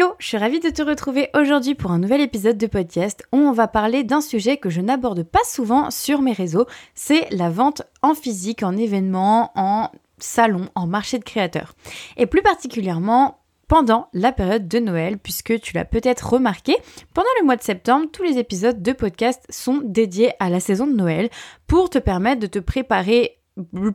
Hello, je suis ravie de te retrouver aujourd'hui pour un nouvel épisode de podcast où on va parler d'un sujet que je n'aborde pas souvent sur mes réseaux, c'est la vente en physique, en événement, en salon, en marché de créateurs. Et plus particulièrement pendant la période de Noël, puisque tu l'as peut-être remarqué, pendant le mois de septembre, tous les épisodes de podcast sont dédiés à la saison de Noël pour te permettre de te préparer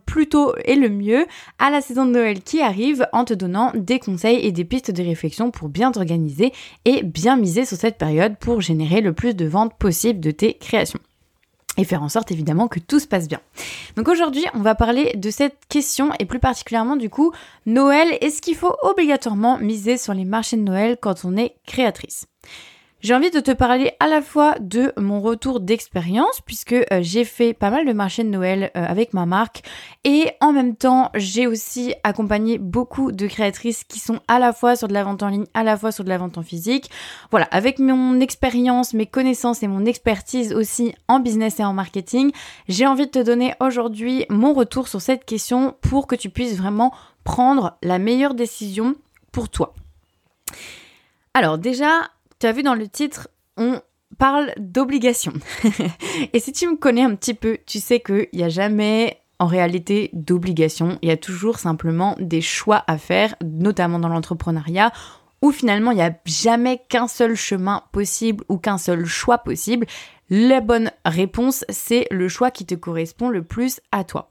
plus tôt et le mieux à la saison de Noël qui arrive en te donnant des conseils et des pistes de réflexion pour bien t'organiser et bien miser sur cette période pour générer le plus de ventes possible de tes créations et faire en sorte évidemment que tout se passe bien. Donc aujourd'hui, on va parler de cette question et plus particulièrement du coup, Noël, est-ce qu'il faut obligatoirement miser sur les marchés de Noël quand on est créatrice? J'ai envie de te parler à la fois de mon retour d'expérience, puisque euh, j'ai fait pas mal de marchés de Noël euh, avec ma marque, et en même temps, j'ai aussi accompagné beaucoup de créatrices qui sont à la fois sur de la vente en ligne, à la fois sur de la vente en physique. Voilà, avec mon expérience, mes connaissances et mon expertise aussi en business et en marketing, j'ai envie de te donner aujourd'hui mon retour sur cette question pour que tu puisses vraiment prendre la meilleure décision pour toi. Alors déjà, tu as vu dans le titre, on parle d'obligation. et si tu me connais un petit peu, tu sais qu'il n'y a jamais en réalité d'obligation. Il y a toujours simplement des choix à faire, notamment dans l'entrepreneuriat, où finalement il n'y a jamais qu'un seul chemin possible ou qu'un seul choix possible. La bonne réponse, c'est le choix qui te correspond le plus à toi.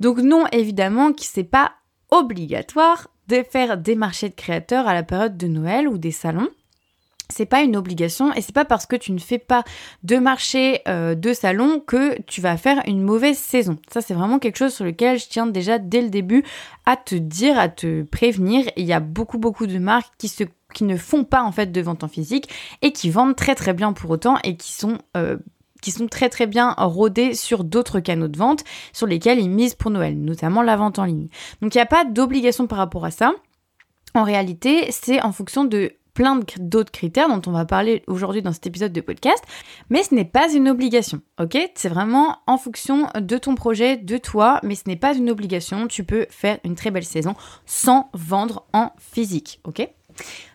Donc non, évidemment, qui c'est pas obligatoire de faire des marchés de créateurs à la période de Noël ou des salons c'est pas une obligation et c'est pas parce que tu ne fais pas de marché euh, de salon que tu vas faire une mauvaise saison. Ça c'est vraiment quelque chose sur lequel je tiens déjà dès le début à te dire, à te prévenir. Il y a beaucoup beaucoup de marques qui ne font pas en fait de vente en physique et qui vendent très très bien pour autant et qui sont euh, très très bien rodés sur d'autres canaux de vente sur lesquels ils misent pour Noël, notamment la vente en ligne. Donc il n'y a pas d'obligation par rapport à ça. En réalité, c'est en fonction de plein d'autres critères dont on va parler aujourd'hui dans cet épisode de podcast, mais ce n'est pas une obligation, ok? C'est vraiment en fonction de ton projet, de toi, mais ce n'est pas une obligation, tu peux faire une très belle saison sans vendre en physique, ok?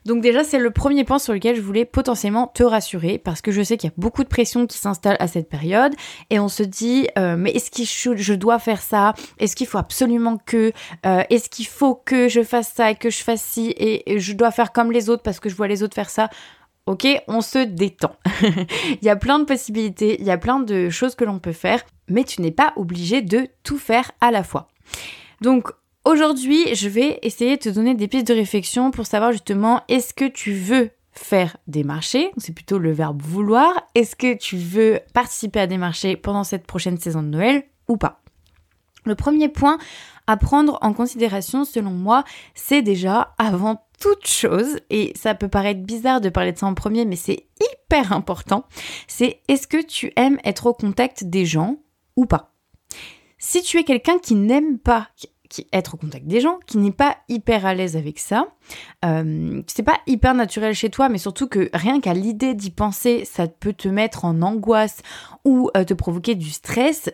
Donc déjà, c'est le premier point sur lequel je voulais potentiellement te rassurer parce que je sais qu'il y a beaucoup de pression qui s'installe à cette période et on se dit euh, mais est-ce que je dois faire ça? Est-ce qu'il faut absolument que euh, Est-ce qu'il faut que je fasse ça et que je fasse ci et, je dois faire comme les autres parce que je vois les autres faire ça? Ok, on se détend. il y a plein de possibilités, il y a plein de choses que l'on peut faire, mais tu n'es pas obligé de tout faire à la fois. Donc Aujourd'hui, je vais essayer de te donner des pistes de réflexion pour savoir justement est-ce que tu veux faire des marchés, c'est plutôt le verbe vouloir, est-ce que tu veux participer à des marchés pendant cette prochaine saison de Noël ou pas? Le premier point à prendre en considération selon moi, c'est déjà avant toute chose, et ça peut paraître bizarre de parler de ça en premier, mais c'est hyper important, c'est est-ce que tu aimes être au contact des gens ou pas? Si tu es quelqu'un qui n'aime pas qui être au contact des gens, qui n'est pas hyper à l'aise avec ça, euh, c'est pas hyper naturel chez toi, mais surtout que rien qu'à l'idée d'y penser, ça peut te mettre en angoisse ou euh, te provoquer du stress.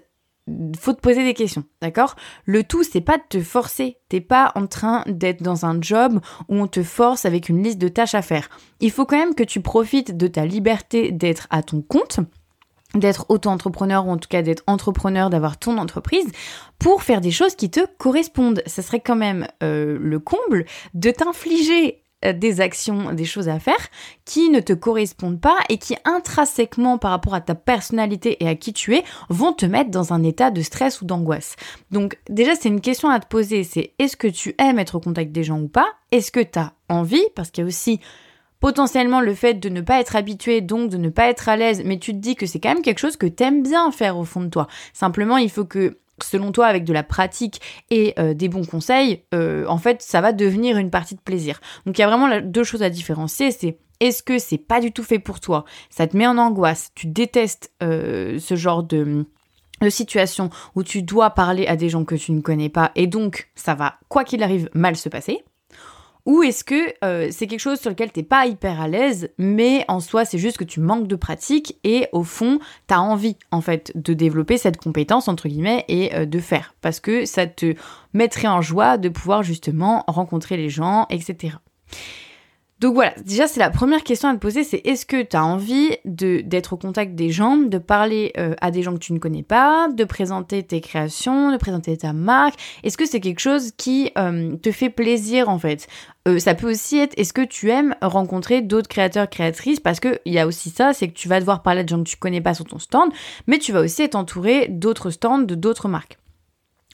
Faut te poser des questions, d'accord? Le tout, c'est pas de te forcer. T'es pas en train d'être dans un job où on te force avec une liste de tâches à faire. Il faut quand même que tu profites de ta liberté d'être à ton compte d'être auto-entrepreneur ou en tout cas d'être entrepreneur, d'avoir ton entreprise pour faire des choses qui te correspondent. Ce serait quand même euh, le comble de t'infliger euh, des actions, des choses à faire qui ne te correspondent pas et qui intrinsèquement par rapport à ta personnalité et à qui tu es vont te mettre dans un état de stress ou d'angoisse. Donc déjà c'est une question à te poser, c'est est-ce que tu aimes être au contact des gens ou pas? Est-ce que tu as envie? Parce qu'il y a aussi potentiellement le fait de ne pas être habitué, donc de ne pas être à l'aise, mais tu te dis que c'est quand même quelque chose que t'aimes bien faire au fond de toi. Simplement, il faut que selon toi, avec de la pratique et euh, des bons conseils, euh, en fait, ça va devenir une partie de plaisir. Donc il y a vraiment deux choses à différencier, c'est est-ce que c'est pas du tout fait pour toi? Ça te met en angoisse, tu détestes euh, ce genre de de situation où tu dois parler à des gens que tu ne connais pas et donc ça va, quoi qu'il arrive, mal se passer. Ou est-ce que euh, c'est quelque chose sur lequel t'es pas hyper à l'aise, mais en soi c'est juste que tu manques de pratique et au fond t'as envie en fait de développer cette compétence entre guillemets et euh, de faire parce que ça te mettrait en joie de pouvoir justement rencontrer les gens, etc. Donc voilà, déjà c'est la première question à te poser, c'est est-ce que tu as envie d'être au contact des gens, de parler euh, à des gens que tu ne connais pas, de présenter tes créations, de présenter ta marque? Est-ce que c'est quelque chose qui euh, te fait plaisir en fait? Euh, Ça peut aussi être est-ce que tu aimes rencontrer d'autres créateurs, créatrices? Parce qu'il y a aussi ça, c'est que tu vas devoir parler de gens que tu connais pas sur ton stand, mais tu vas aussi être entouré d'autres stands, de d'autres marques.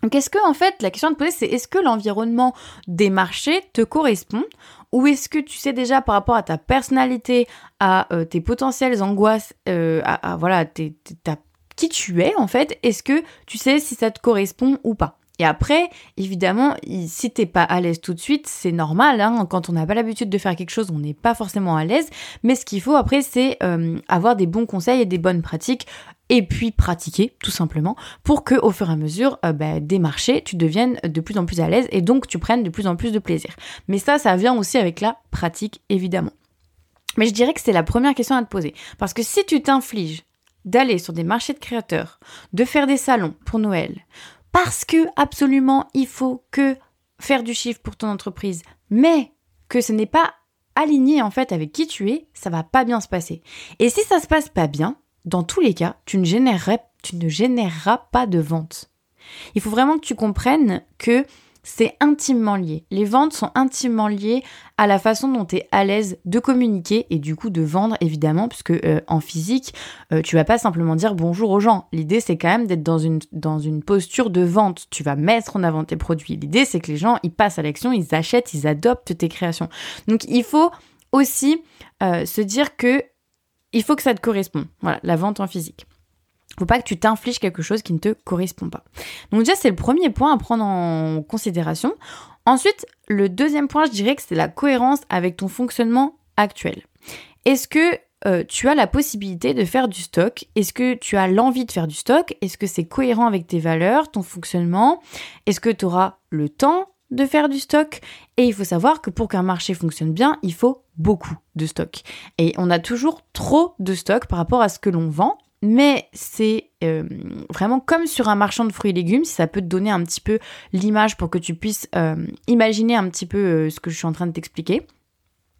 Donc est-ce que en fait la question à te poser c'est est-ce que l'environnement des marchés te correspond? Ou est-ce que tu sais déjà par rapport à ta personnalité, à euh, tes potentielles angoisses, euh, à, voilà, qui tu es en fait, est-ce que tu sais si ça te correspond ou pas? Et après, évidemment, si t'es pas à l'aise tout de suite, c'est normal. Hein, quand on n'a pas l'habitude de faire quelque chose, on n'est pas forcément à l'aise. Mais ce qu'il faut après, c'est euh, avoir des bons conseils et des bonnes pratiques et puis pratiquer tout simplement pour que au fur et à mesure euh, bah, des marchés tu deviennes de plus en plus à l'aise et donc tu prennes de plus en plus de plaisir. Mais ça, ça vient aussi avec la pratique évidemment. Mais je dirais que c'est la première question à te poser parce que si tu t'infliges d'aller sur des marchés de créateurs, de faire des salons pour Noël, parce que absolument il faut que faire du chiffre pour ton entreprise, mais que ce n'est pas aligné en fait avec qui tu es, ça va pas bien se passer. Et si ça se passe pas bien, dans tous les cas, tu ne, tu ne généreras pas de vente. Il faut vraiment que tu comprennes que c'est intimement lié. Les ventes sont intimement liées à la façon dont tu es à l'aise de communiquer et du coup de vendre évidemment puisque euh, en physique euh, tu vas pas simplement dire bonjour aux gens. L'idée c'est quand même d'être dans une posture de vente. Tu vas mettre en avant tes produits. L'idée c'est que les gens ils passent à l'action, ils achètent, ils adoptent tes créations. Donc il faut aussi euh, se dire que il faut que ça te corresponde. Voilà, la vente en physique. Faut pas que tu t'infliges quelque chose qui ne te correspond pas. Donc déjà, c'est le premier point à prendre en considération. Ensuite, le deuxième point, je dirais que c'est la cohérence avec ton fonctionnement actuel. Est-ce que euh, tu as la possibilité de faire du stock? Est-ce que tu as l'envie de faire du stock? Est-ce que c'est cohérent avec tes valeurs, ton fonctionnement? Est-ce que tu auras le temps de faire du stock? Et il faut savoir que pour qu'un marché fonctionne bien, il faut beaucoup de stock. Et on a toujours trop de stock par rapport à ce que l'on vend, mais c'est euh, vraiment comme sur un marchand de fruits et légumes, si ça peut te donner un petit peu l'image pour que tu puisses euh, imaginer un petit peu euh, ce que je suis en train de t'expliquer.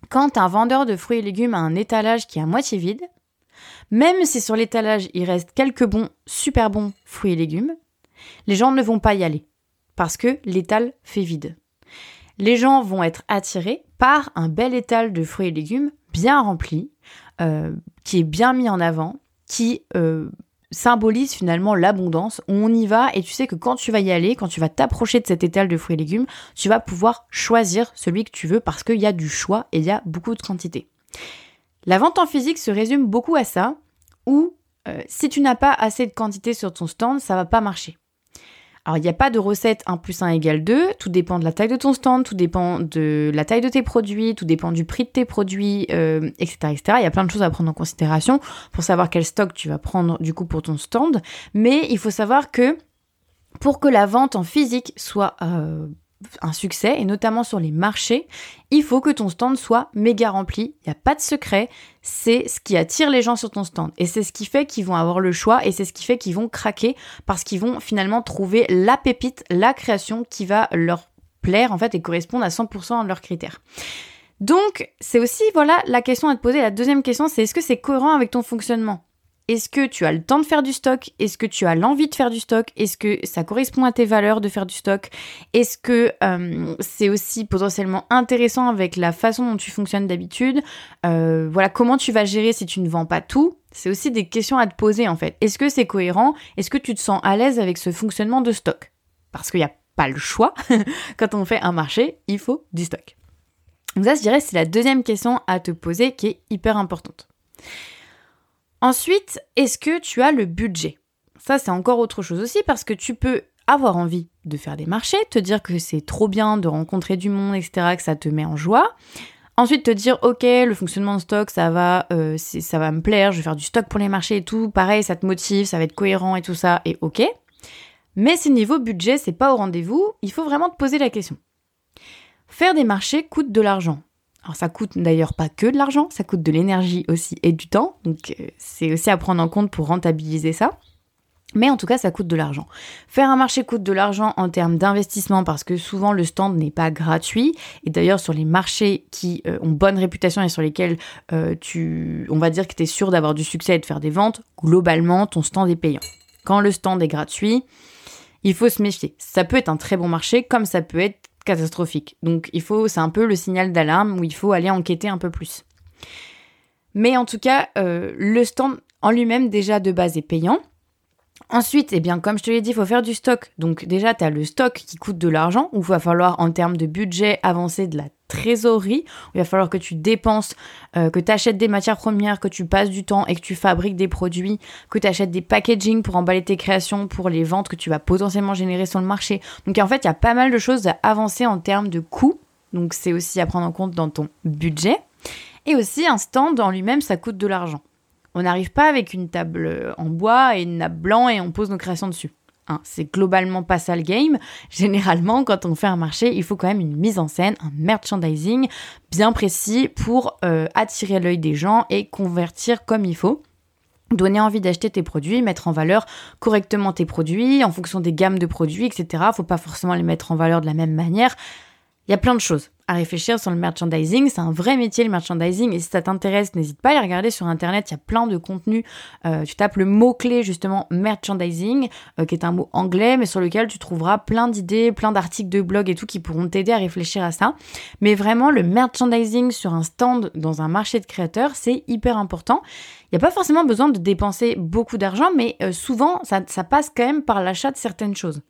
Quand un vendeur de fruits et légumes a un étalage qui est à moitié vide, même si sur l'étalage il reste quelques bons, super bons fruits et légumes, les gens ne vont pas y aller parce que l'étal fait vide. Les gens vont être attirés par un bel étal de fruits et légumes bien rempli, qui est bien mis en avant, qui euh, symbolise finalement l'abondance. On y va et tu sais que quand tu vas y aller, quand tu vas t'approcher de cet étal de fruits et légumes, tu vas pouvoir choisir celui que tu veux parce qu'il y a du choix et il y a beaucoup de quantité. La vente en physique se résume beaucoup à ça, où euh, si tu n'as pas assez de quantité sur ton stand, ça va pas marcher. Alors, il n'y a pas de recette 1 plus 1 égale 2, tout dépend de la taille de ton stand, tout dépend de la taille de tes produits, tout dépend du prix de tes produits, euh, etc.. Il y a plein de choses à prendre en considération pour savoir quel stock tu vas prendre du coup pour ton stand, mais il faut savoir que pour que la vente en physique soit euh, un succès, et notamment sur les marchés, il faut que ton stand soit méga rempli. Il n'y a pas de secret. C'est ce qui attire les gens sur ton stand. Et c'est ce qui fait qu'ils vont avoir le choix et c'est ce qui fait qu'ils vont craquer parce qu'ils vont finalement trouver la pépite, la création qui va leur plaire en fait et correspondre à 100% à leurs critères. Donc, c'est aussi, voilà, la question à te poser. La deuxième question, c'est est-ce que c'est cohérent avec ton fonctionnement? Est-ce que tu as le temps de faire du stock? Est-ce que tu as l'envie de faire du stock? Est-ce que ça correspond à tes valeurs de faire du stock? Est-ce que euh, c'est aussi potentiellement intéressant avec la façon dont tu fonctionnes d'habitude? Euh, Voilà, comment tu vas gérer si tu ne vends pas tout? C'est aussi des questions à te poser en fait. Est-ce que c'est cohérent? Est-ce que tu te sens à l'aise avec ce fonctionnement de stock? Parce qu'il n'y a pas le choix. Quand on fait un marché, il faut du stock. Donc ça, je dirais, c'est la deuxième question à te poser qui est hyper importante. Ensuite, est-ce que tu as le budget? Ça, c'est encore autre chose aussi parce que tu peux avoir envie de faire des marchés, te dire que c'est trop bien de rencontrer du monde, etc., que ça te met en joie. Ensuite, te dire, ok, le fonctionnement de stock, ça va, euh, ça va me plaire, je vais faire du stock pour les marchés et tout. Pareil, ça te motive, ça va être cohérent et tout ça, et ok. Mais si niveau budget, c'est pas au rendez-vous, il faut vraiment te poser la question. Faire des marchés coûte de l'argent. Alors ça coûte d'ailleurs pas que de l'argent, ça coûte de l'énergie aussi et du temps, donc euh, c'est aussi à prendre en compte pour rentabiliser ça. Mais en tout cas, ça coûte de l'argent. Faire un marché coûte de l'argent en termes d'investissement parce que souvent le stand n'est pas gratuit. Et d'ailleurs, sur les marchés qui euh, ont bonne réputation et sur lesquels euh, tu, on va dire que tu es sûr d'avoir du succès et de faire des ventes, globalement, ton stand est payant. Quand le stand est gratuit, il faut se méfier. Ça peut être un très bon marché comme ça peut être catastrophique. Donc il faut, c'est un peu le signal d'alarme où il faut aller enquêter un peu plus. Mais en tout cas, euh, le stand en lui-même déjà de base est payant. Ensuite, eh bien, comme je te l'ai dit, il faut faire du stock. Donc déjà, tu as le stock qui coûte de l'argent, où il va falloir, en termes de budget, avancer de la trésorerie. il va falloir que tu dépenses, euh, que tu achètes des matières premières, que tu passes du temps et que tu fabriques des produits, que tu achètes des packaging pour emballer tes créations, pour les ventes que tu vas potentiellement générer sur le marché. Donc en fait, il y a pas mal de choses à avancer en termes de coûts. Donc c'est aussi à prendre en compte dans ton budget. Et aussi, un stand en lui-même, ça coûte de l'argent. On n'arrive pas avec une table en bois et une nappe blanc et on pose nos créations dessus. Hein, c'est globalement pas ça le game. Généralement, quand on fait un marché, il faut quand même une mise en scène, un merchandising bien précis pour euh, attirer l'œil des gens et convertir comme il faut donner envie d'acheter tes produits, mettre en valeur correctement tes produits en fonction des gammes de produits, etc. Faut pas forcément les mettre en valeur de la même manière. Il y a plein de choses à réfléchir sur le merchandising. C'est un vrai métier le merchandising et si ça t'intéresse, n'hésite pas à aller regarder sur internet. Il y a plein de contenus. Euh, tu tapes le mot-clé justement merchandising, euh, qui est un mot anglais, mais sur lequel tu trouveras plein d'idées, plein d'articles de blog et tout qui pourront t'aider à réfléchir à ça. Mais vraiment, le merchandising sur un stand dans un marché de créateurs, c'est hyper important. Il n'y a pas forcément besoin de dépenser beaucoup d'argent, mais euh, souvent, ça, ça passe quand même par l'achat de certaines choses.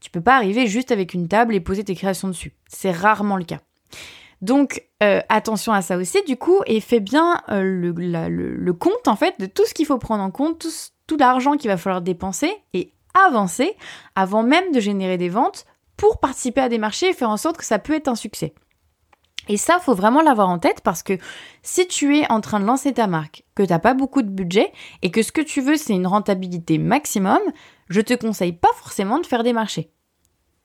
Tu peux pas arriver juste avec une table et poser tes créations dessus. C'est rarement le cas. Donc euh, attention à ça aussi du coup et fais bien euh, le, compte en fait de tout ce qu'il faut prendre en compte, tout, l'argent qu'il va falloir dépenser et avancer avant même de générer des ventes pour participer à des marchés et faire en sorte que ça peut être un succès. Et ça, faut vraiment l'avoir en tête parce que si tu es en train de lancer ta marque, que tu n'as pas beaucoup de budget et que ce que tu veux c'est une rentabilité maximum, je te conseille pas forcément de faire des marchés.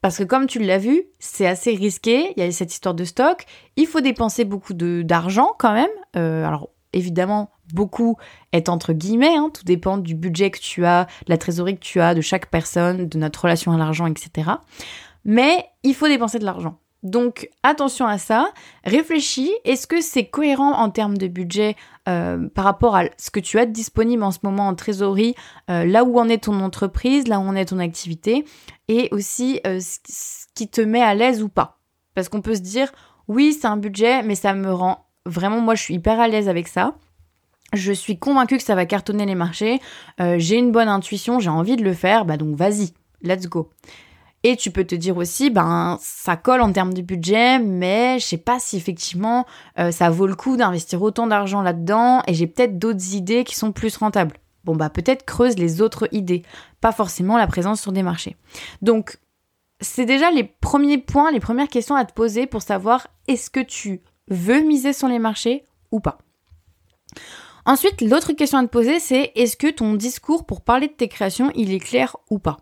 Parce que comme tu l'as vu, c'est assez risqué, il y a cette histoire de stock, il faut dépenser beaucoup d'argent quand même. Euh, alors évidemment, beaucoup est entre guillemets, hein, tout dépend du budget que tu as, de la trésorerie que tu as, de chaque personne, de notre relation à l'argent, etc. Mais il faut dépenser de l'argent. Donc attention à ça, réfléchis, est-ce que c'est cohérent en termes de budget euh, par rapport à ce que tu as disponible en ce moment en trésorerie, euh, là où en est ton entreprise, là où en est ton activité, et aussi euh, ce qui te met à l'aise ou pas? Parce qu'on peut se dire, oui c'est un budget, mais ça me rend vraiment, moi je suis hyper à l'aise avec ça. Je suis convaincue que ça va cartonner les marchés, j'ai une bonne intuition, j'ai envie de le faire, bah donc vas-y, let's go. Et tu peux te dire aussi, ben ça colle en termes de budget, mais je sais pas si effectivement euh, ça vaut le coup d'investir autant d'argent là-dedans, et j'ai peut-être d'autres idées qui sont plus rentables. Bon bah peut-être creuse les autres idées, pas forcément la présence sur des marchés. Donc c'est déjà les premiers points, les premières questions à te poser pour savoir est-ce que tu veux miser sur les marchés ou pas. Ensuite, l'autre question à te poser, c'est est-ce que ton discours pour parler de tes créations, il est clair ou pas?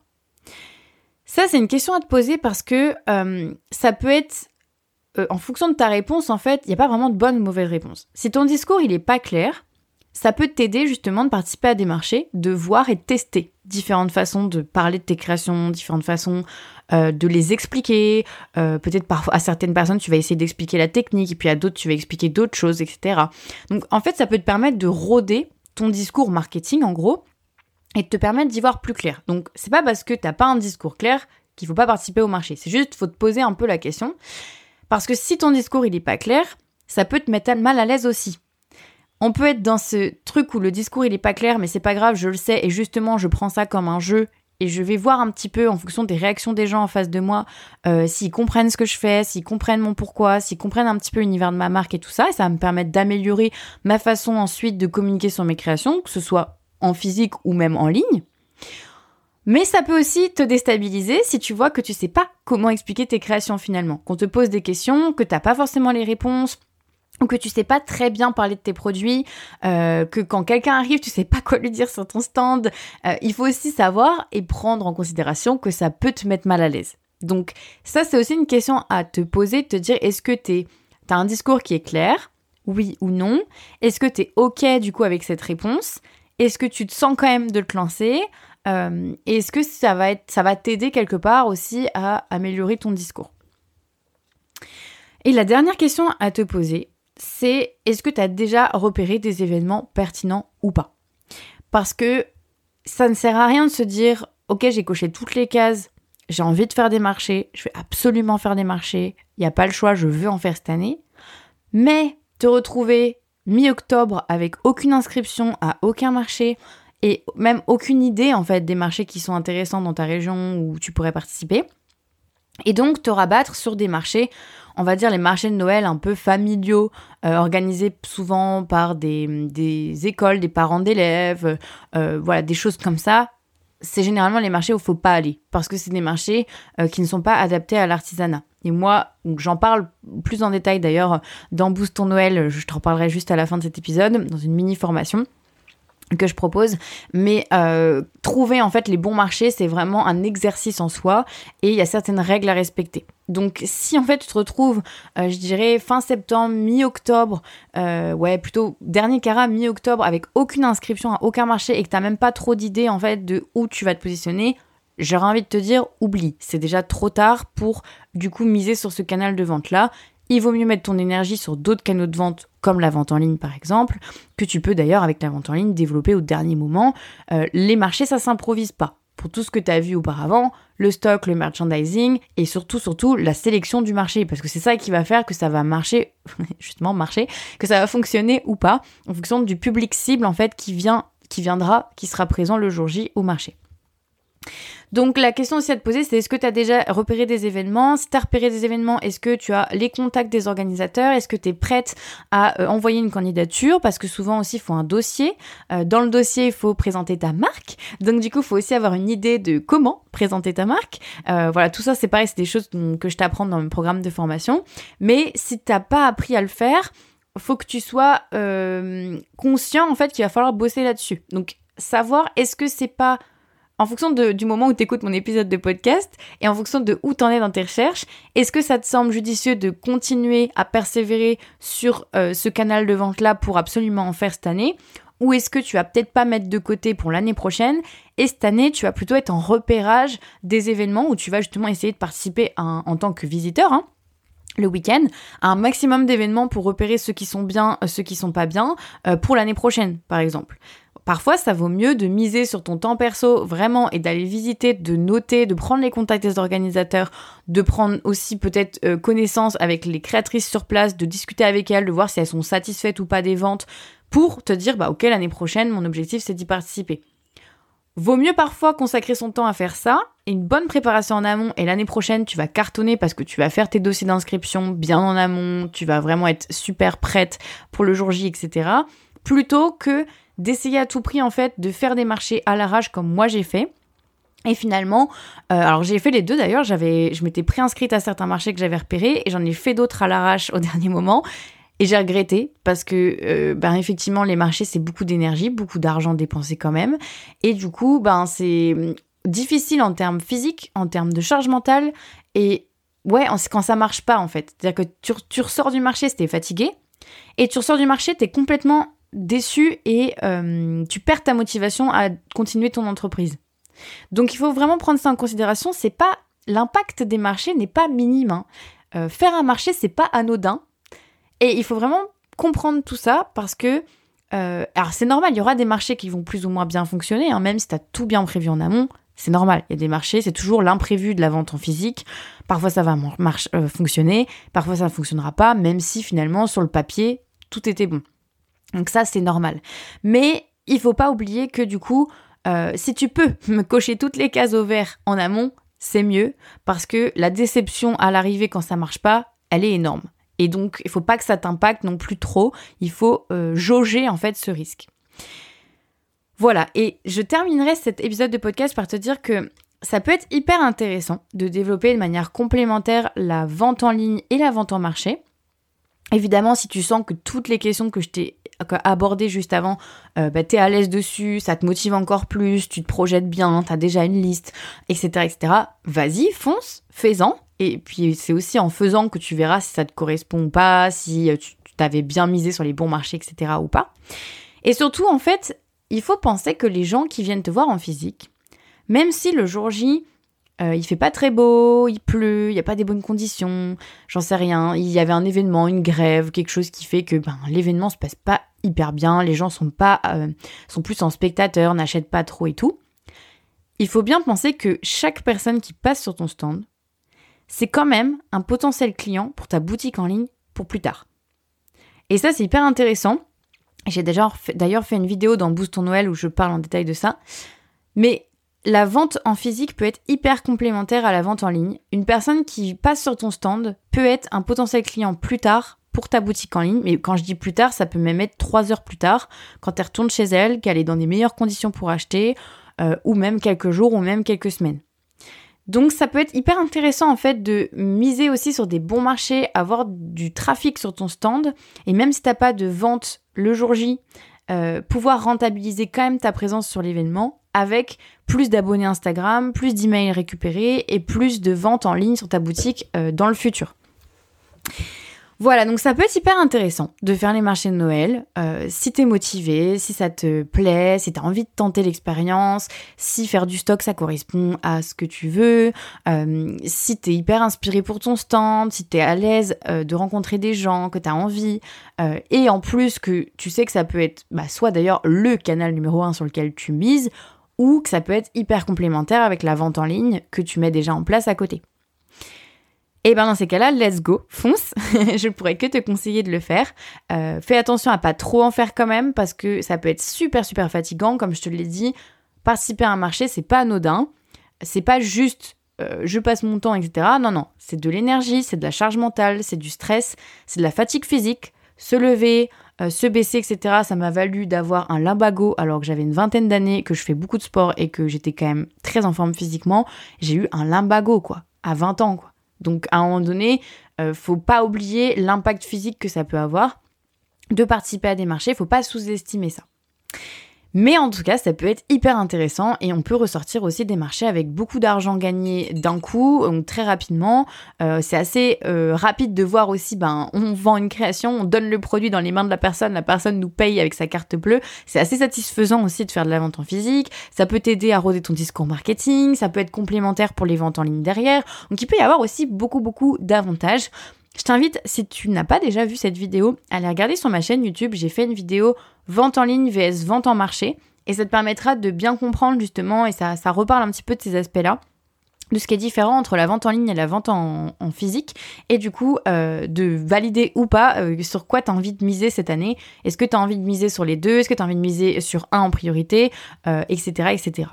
Ça, c'est une question à te poser parce que euh, ça peut être, euh, en fonction de ta réponse, en fait, il n'y a pas vraiment de bonne ou mauvaise réponse. Si ton discours, il n'est pas clair, ça peut t'aider justement de participer à des marchés, de voir et de tester différentes façons de parler de tes créations, différentes façons euh, de les expliquer. Peut-être parfois à certaines personnes, tu vas essayer d'expliquer la technique, et puis à d'autres, tu vas expliquer d'autres choses, etc. Donc en fait, ça peut te permettre de rôder ton discours marketing, en gros, et de te permettre d'y voir plus clair. Donc c'est pas parce que t'as pas un discours clair qu'il faut pas participer au marché. C'est juste faut te poser un peu la question parce que si ton discours il est pas clair, ça peut te mettre mal à l'aise aussi. On peut être dans ce truc où le discours il est pas clair, mais c'est pas grave, je le sais et justement je prends ça comme un jeu et je vais voir un petit peu en fonction des réactions des gens en face de moi euh, s'ils comprennent ce que je fais, s'ils comprennent mon pourquoi, s'ils comprennent un petit peu l'univers de ma marque et tout ça, et ça va me permettre d'améliorer ma façon ensuite de communiquer sur mes créations, que ce soit en physique ou même en ligne. Mais ça peut aussi te déstabiliser si tu vois que tu sais pas comment expliquer tes créations finalement, qu'on te pose des questions, que t'as pas forcément les réponses, ou que tu sais pas très bien parler de tes produits, euh, que quand quelqu'un arrive, tu sais pas quoi lui dire sur ton stand. Euh, il faut aussi savoir et prendre en considération que ça peut te mettre mal à l'aise. Donc ça, c'est aussi une question à te poser, te dire est-ce que tu as un discours qui est clair, oui ou non? Est-ce que tu es OK du coup avec cette réponse? Est-ce que tu te sens quand même de te lancer euh, est-ce que ça va ça va t'aider quelque part aussi à améliorer ton discours? Et la dernière question à te poser, c'est est-ce que tu as déjà repéré des événements pertinents ou pas? Parce que ça ne sert à rien de se dire ok j'ai coché toutes les cases, j'ai envie de faire des marchés, je vais absolument faire des marchés, il n'y a pas le choix, je veux en faire cette année. Mais te retrouver mi-octobre avec aucune inscription à aucun marché et même aucune idée en fait des marchés qui sont intéressants dans ta région où tu pourrais participer. Et donc te rabattre sur des marchés, on va dire les marchés de Noël un peu familiaux, euh, organisés souvent par des, écoles, des parents d'élèves, euh, voilà, des choses comme ça. C'est généralement les marchés où il faut pas aller, parce que c'est des marchés euh, qui ne sont pas adaptés à l'artisanat. Et moi, j'en parle plus en détail d'ailleurs dans Boost ton Noël, je te reparlerai juste à la fin de cet épisode, dans une mini formation que je propose, mais euh, trouver en fait les bons marchés, c'est vraiment un exercice en soi et il y a certaines règles à respecter. Donc si en fait tu te retrouves, euh, je dirais fin septembre, mi-octobre, euh, ouais plutôt dernier carat mi-octobre avec aucune inscription à aucun marché et que t'as même pas trop d'idées en fait de où tu vas te positionner, j'aurais envie de te dire oublie, c'est déjà trop tard pour du coup miser sur ce canal de vente là. Il vaut mieux mettre ton énergie sur d'autres canaux de vente, comme la vente en ligne par exemple, que tu peux d'ailleurs avec la vente en ligne développer au dernier moment. Euh, les marchés, ça s'improvise pas. Pour tout ce que tu as vu auparavant, le stock, le merchandising et surtout, surtout la sélection du marché, parce que c'est ça qui va faire que ça va marcher, justement marcher, que ça va fonctionner ou pas, en fonction du public cible en fait qui vient, qui viendra, qui sera présent le jour J au marché. Donc la question aussi à te poser, c'est est-ce que tu as déjà repéré des événements? Si tu as repéré des événements, est-ce que tu as les contacts des organisateurs? Est-ce que tu es prête à euh, envoyer une candidature? Parce que souvent aussi, il faut un dossier. Euh, dans le dossier, il faut présenter ta marque. Donc du coup, il faut aussi avoir une idée de comment présenter ta marque. Euh, voilà, tout ça, c'est pareil, c'est des choses que je t'apprends dans mon programme de formation. Mais si t'as pas appris à le faire, faut que tu sois conscient en fait qu'il va falloir bosser là-dessus. Donc savoir est-ce que c'est pas en fonction du moment où tu écoutes mon épisode de podcast et en fonction de où tu en es dans tes recherches, est-ce que ça te semble judicieux de continuer à persévérer sur euh, ce canal de vente-là pour absolument en faire cette année? Ou est-ce que tu vas peut-être pas mettre de côté pour l'année prochaine et cette année tu vas plutôt être en repérage des événements où tu vas justement essayer de participer en tant que visiteur hein, le week-end à un maximum d'événements pour repérer ceux qui sont bien, euh, ceux qui sont pas bien euh, pour l'année prochaine par exemple. Parfois, ça vaut mieux de miser sur ton temps perso vraiment et d'aller visiter, de noter, de prendre les contacts des organisateurs, de prendre aussi peut-être euh, connaissance avec les créatrices sur place, de discuter avec elles, de voir si elles sont satisfaites ou pas des ventes pour te dire, bah ok, l'année prochaine, mon objectif c'est d'y participer. Vaut mieux parfois consacrer son temps à faire ça, une bonne préparation en amont, et l'année prochaine tu vas cartonner parce que tu vas faire tes dossiers d'inscription bien en amont, tu vas vraiment être super prête pour le jour J, etc. Plutôt que d'essayer à tout prix en fait de faire des marchés à l'arrache comme moi j'ai fait. Et finalement, euh, alors j'ai fait les deux d'ailleurs, j'avais, je m'étais préinscrite à certains marchés que j'avais repérés et j'en ai fait d'autres à l'arrache au dernier moment. Et j'ai regretté parce que, euh, ben effectivement, les marchés c'est beaucoup d'énergie, beaucoup d'argent dépensé quand même. Et du coup, ben c'est hum, difficile en termes physiques, en termes de charge mentale. Et ouais, quand ça marche pas en fait. C'est-à-dire que tu, tu ressors du marché, c'était fatigué. Et tu ressors du marché, t'es complètement déçu et euh, tu perds ta motivation à continuer ton entreprise. Donc il faut vraiment prendre ça en considération. C'est pas l'impact des marchés n'est pas minime. Hein. Euh, faire un marché c'est pas anodin et il faut vraiment comprendre tout ça parce que euh, alors c'est normal, il y aura des marchés qui vont plus ou moins bien fonctionner, hein, même si tu as tout bien prévu en amont. C'est normal, il y a des marchés, c'est toujours l'imprévu de la vente en physique. Parfois ça va fonctionner, parfois ça ne fonctionnera pas, même si finalement sur le papier tout était bon. Donc ça, c'est normal. Mais il faut pas oublier que du coup, euh, si tu peux me cocher toutes les cases au vert en amont, c'est mieux parce que la déception à l'arrivée quand ça marche pas, elle est énorme. Et donc, il faut pas que ça t'impacte non plus trop. Il faut euh, jauger en fait ce risque. Voilà. Et je terminerai cet épisode de podcast par te dire que ça peut être hyper intéressant de développer de manière complémentaire la vente en ligne et la vente en marché. Évidemment, si tu sens que toutes les questions que je t'ai abordées juste avant, euh, bah, tu es à l'aise dessus, ça te motive encore plus, tu te projettes bien, tu as déjà une liste, etc., etc., vas-y, fonce, fais-en. Et puis c'est aussi en faisant que tu verras si ça te correspond ou pas, si euh, tu t'avais bien misé sur les bons marchés, etc., ou pas. Et surtout, en fait, il faut penser que les gens qui viennent te voir en physique, Même si le jour J, euh, il fait pas très beau, il pleut, il n'y a pas des bonnes conditions, j'en sais rien. Il y avait un événement, une grève, quelque chose qui fait que ben, l'événement se passe pas hyper bien, les gens sont pas euh, sont plus en spectateur, n'achètent pas trop et tout. Il faut bien penser que chaque personne qui passe sur ton stand, c'est quand même un potentiel client pour ta boutique en ligne pour plus tard. Et ça, c'est hyper intéressant. J'ai d'ailleurs fait une vidéo dans Boost ton Noël où je parle en détail de ça. Mais la vente en physique peut être hyper complémentaire à la vente en ligne. Une personne qui passe sur ton stand peut être un potentiel client plus tard pour ta boutique en ligne. Mais quand je dis plus tard, ça peut même être trois heures plus tard, quand elle retourne chez elle, qu'elle est dans des meilleures conditions pour acheter, euh, ou même quelques jours, ou même quelques semaines. Donc ça peut être hyper intéressant en fait de miser aussi sur des bons marchés, avoir du trafic sur ton stand, et même si t'as pas de vente le jour J, euh, pouvoir rentabiliser quand même ta présence sur l'événement avec plus d'abonnés Instagram, plus d'emails récupérés et plus de ventes en ligne sur ta boutique euh, dans le futur. Voilà, donc ça peut être hyper intéressant de faire les marchés de Noël. Euh, si t'es motivé, si ça te plaît, si t'as envie de tenter l'expérience, si faire du stock ça correspond à ce que tu veux, euh, si t'es hyper inspiré pour ton stand, si t'es à l'aise euh, de rencontrer des gens, que t'as envie, euh, et en plus que tu sais que ça peut être bah, soit d'ailleurs le canal numéro un sur lequel tu mises, ou que ça peut être hyper complémentaire avec la vente en ligne que tu mets déjà en place à côté. Et ben dans ces cas-là, let's go, fonce. je pourrais que te conseiller de le faire. Euh, fais attention à pas trop en faire quand même parce que ça peut être super super fatigant. Comme je te l'ai dit, participer à un marché, c'est pas anodin. C'est pas juste euh, je passe mon temps, etc. Non, non, c'est de l'énergie, c'est de la charge mentale, c'est du stress, c'est de la fatigue physique. Se lever, euh, se baisser, etc. Ça m'a valu d'avoir un limbago alors que j'avais une vingtaine d'années, que je fais beaucoup de sport et que j'étais quand même très en forme physiquement. J'ai eu un limbago, quoi, à 20 ans, quoi. Donc à un moment donné, euh, faut pas oublier l'impact physique que ça peut avoir de participer à des marchés, faut pas sous-estimer ça. Mais en tout cas, ça peut être hyper intéressant et on peut ressortir aussi des marchés avec beaucoup d'argent gagné d'un coup, donc très rapidement. Euh, c'est assez euh, rapide de voir aussi, ben, on vend une création, on donne le produit dans les mains de la personne, la personne nous paye avec sa carte bleue. C'est assez satisfaisant aussi de faire de la vente en physique. Ça peut t'aider à roder ton discours marketing, ça peut être complémentaire pour les ventes en ligne derrière. Donc il peut y avoir aussi beaucoup, beaucoup d'avantages. Je t'invite, si tu n'as pas déjà vu cette vidéo, à aller regarder sur ma chaîne YouTube. J'ai fait une vidéo vente en ligne vs vente en marché. Et ça te permettra de bien comprendre justement, et ça, ça reparle un petit peu de ces aspects-là, de ce qui est différent entre la vente en ligne et la vente en, physique, et du coup euh, de valider ou pas euh, sur quoi tu as envie de miser cette année. Est-ce que tu as envie de miser sur les deux? Est-ce que tu as envie de miser sur un en priorité? Etc. Euh, etc.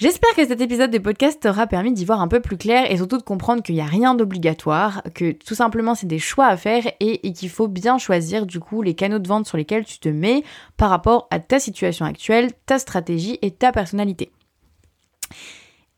J'espère que cet épisode de podcast t'aura permis d'y voir un peu plus clair et surtout de comprendre qu'il n'y a rien d'obligatoire, que tout simplement c'est des choix à faire et, qu'il faut bien choisir du coup les canaux de vente sur lesquels tu te mets par rapport à ta situation actuelle, ta stratégie et ta personnalité.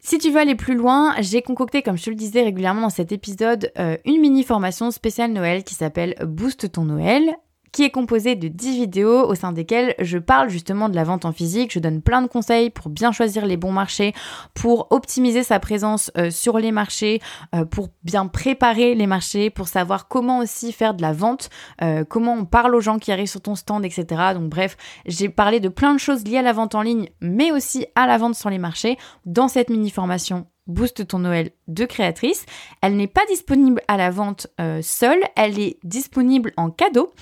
Si tu veux aller plus loin, j'ai concocté, comme je te le disais régulièrement dans cet épisode, euh, une mini formation spéciale Noël qui s'appelle Boost ton Noël qui est composé de 10 vidéos au sein desquelles je parle justement de la vente en physique, je donne plein de conseils pour bien choisir les bons marchés, pour optimiser sa présence euh, sur les marchés, euh, pour bien préparer les marchés, pour savoir comment aussi faire de la vente, euh, comment on parle aux gens qui arrivent sur ton stand, etc. Donc bref, j'ai parlé de plein de choses liées à la vente en ligne, mais aussi à la vente sur les marchés dans cette mini formation Boost ton Noël de créatrice. Elle n'est pas disponible à la vente seule, elle est disponible en cadeau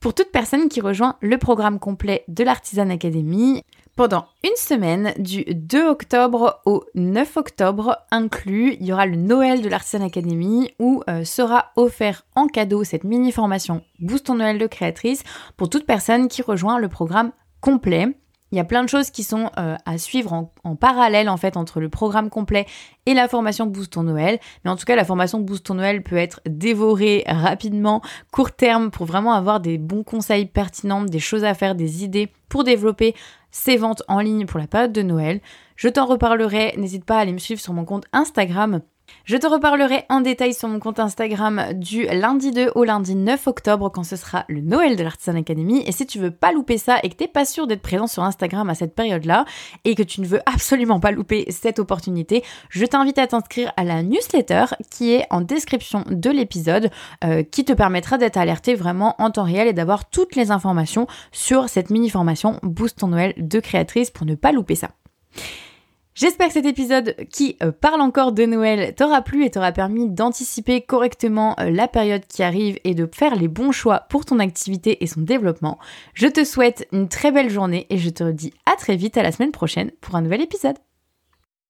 pour toute personne qui rejoint le programme complet de l'Artisan Academy. Pendant une semaine, du 2 octobre au 9 octobre inclus, il y aura le Noël de l'Artisan Academy où euh, sera offert en cadeau cette mini formation Boost ton Noël de créatrice pour toute personne qui rejoint le programme complet. Il y a plein de choses qui sont euh, à suivre en, parallèle en fait entre le programme complet et la formation Boost ton Noël. Mais en tout cas, la formation Boost ton Noël peut être dévorée rapidement, court terme, pour vraiment avoir des bons conseils pertinents, des choses à faire, des idées pour développer ses ventes en ligne pour la période de Noël. Je t'en reparlerai. N'hésite pas à aller me suivre sur mon compte Instagram je te reparlerai en détail sur mon compte Instagram du lundi 2 au lundi 9 octobre quand ce sera le Noël de l'Artisan Academy. Et si tu veux pas louper ça et que t'es pas sûr d'être présent sur Instagram à cette période-là et que tu ne veux absolument pas louper cette opportunité, je t'invite à t'inscrire à la newsletter qui est en description de l'épisode euh, qui te permettra d'être alerté vraiment en temps réel et d'avoir toutes les informations sur cette mini formation Boost ton Noël de créatrice pour ne pas louper ça. J'espère que cet épisode qui euh, parle encore de Noël t'aura plu et t'aura permis d'anticiper correctement euh, la période qui arrive et de faire les bons choix pour ton activité et son développement. Je te souhaite une très belle journée et je te dis à très vite à la semaine prochaine pour un nouvel épisode.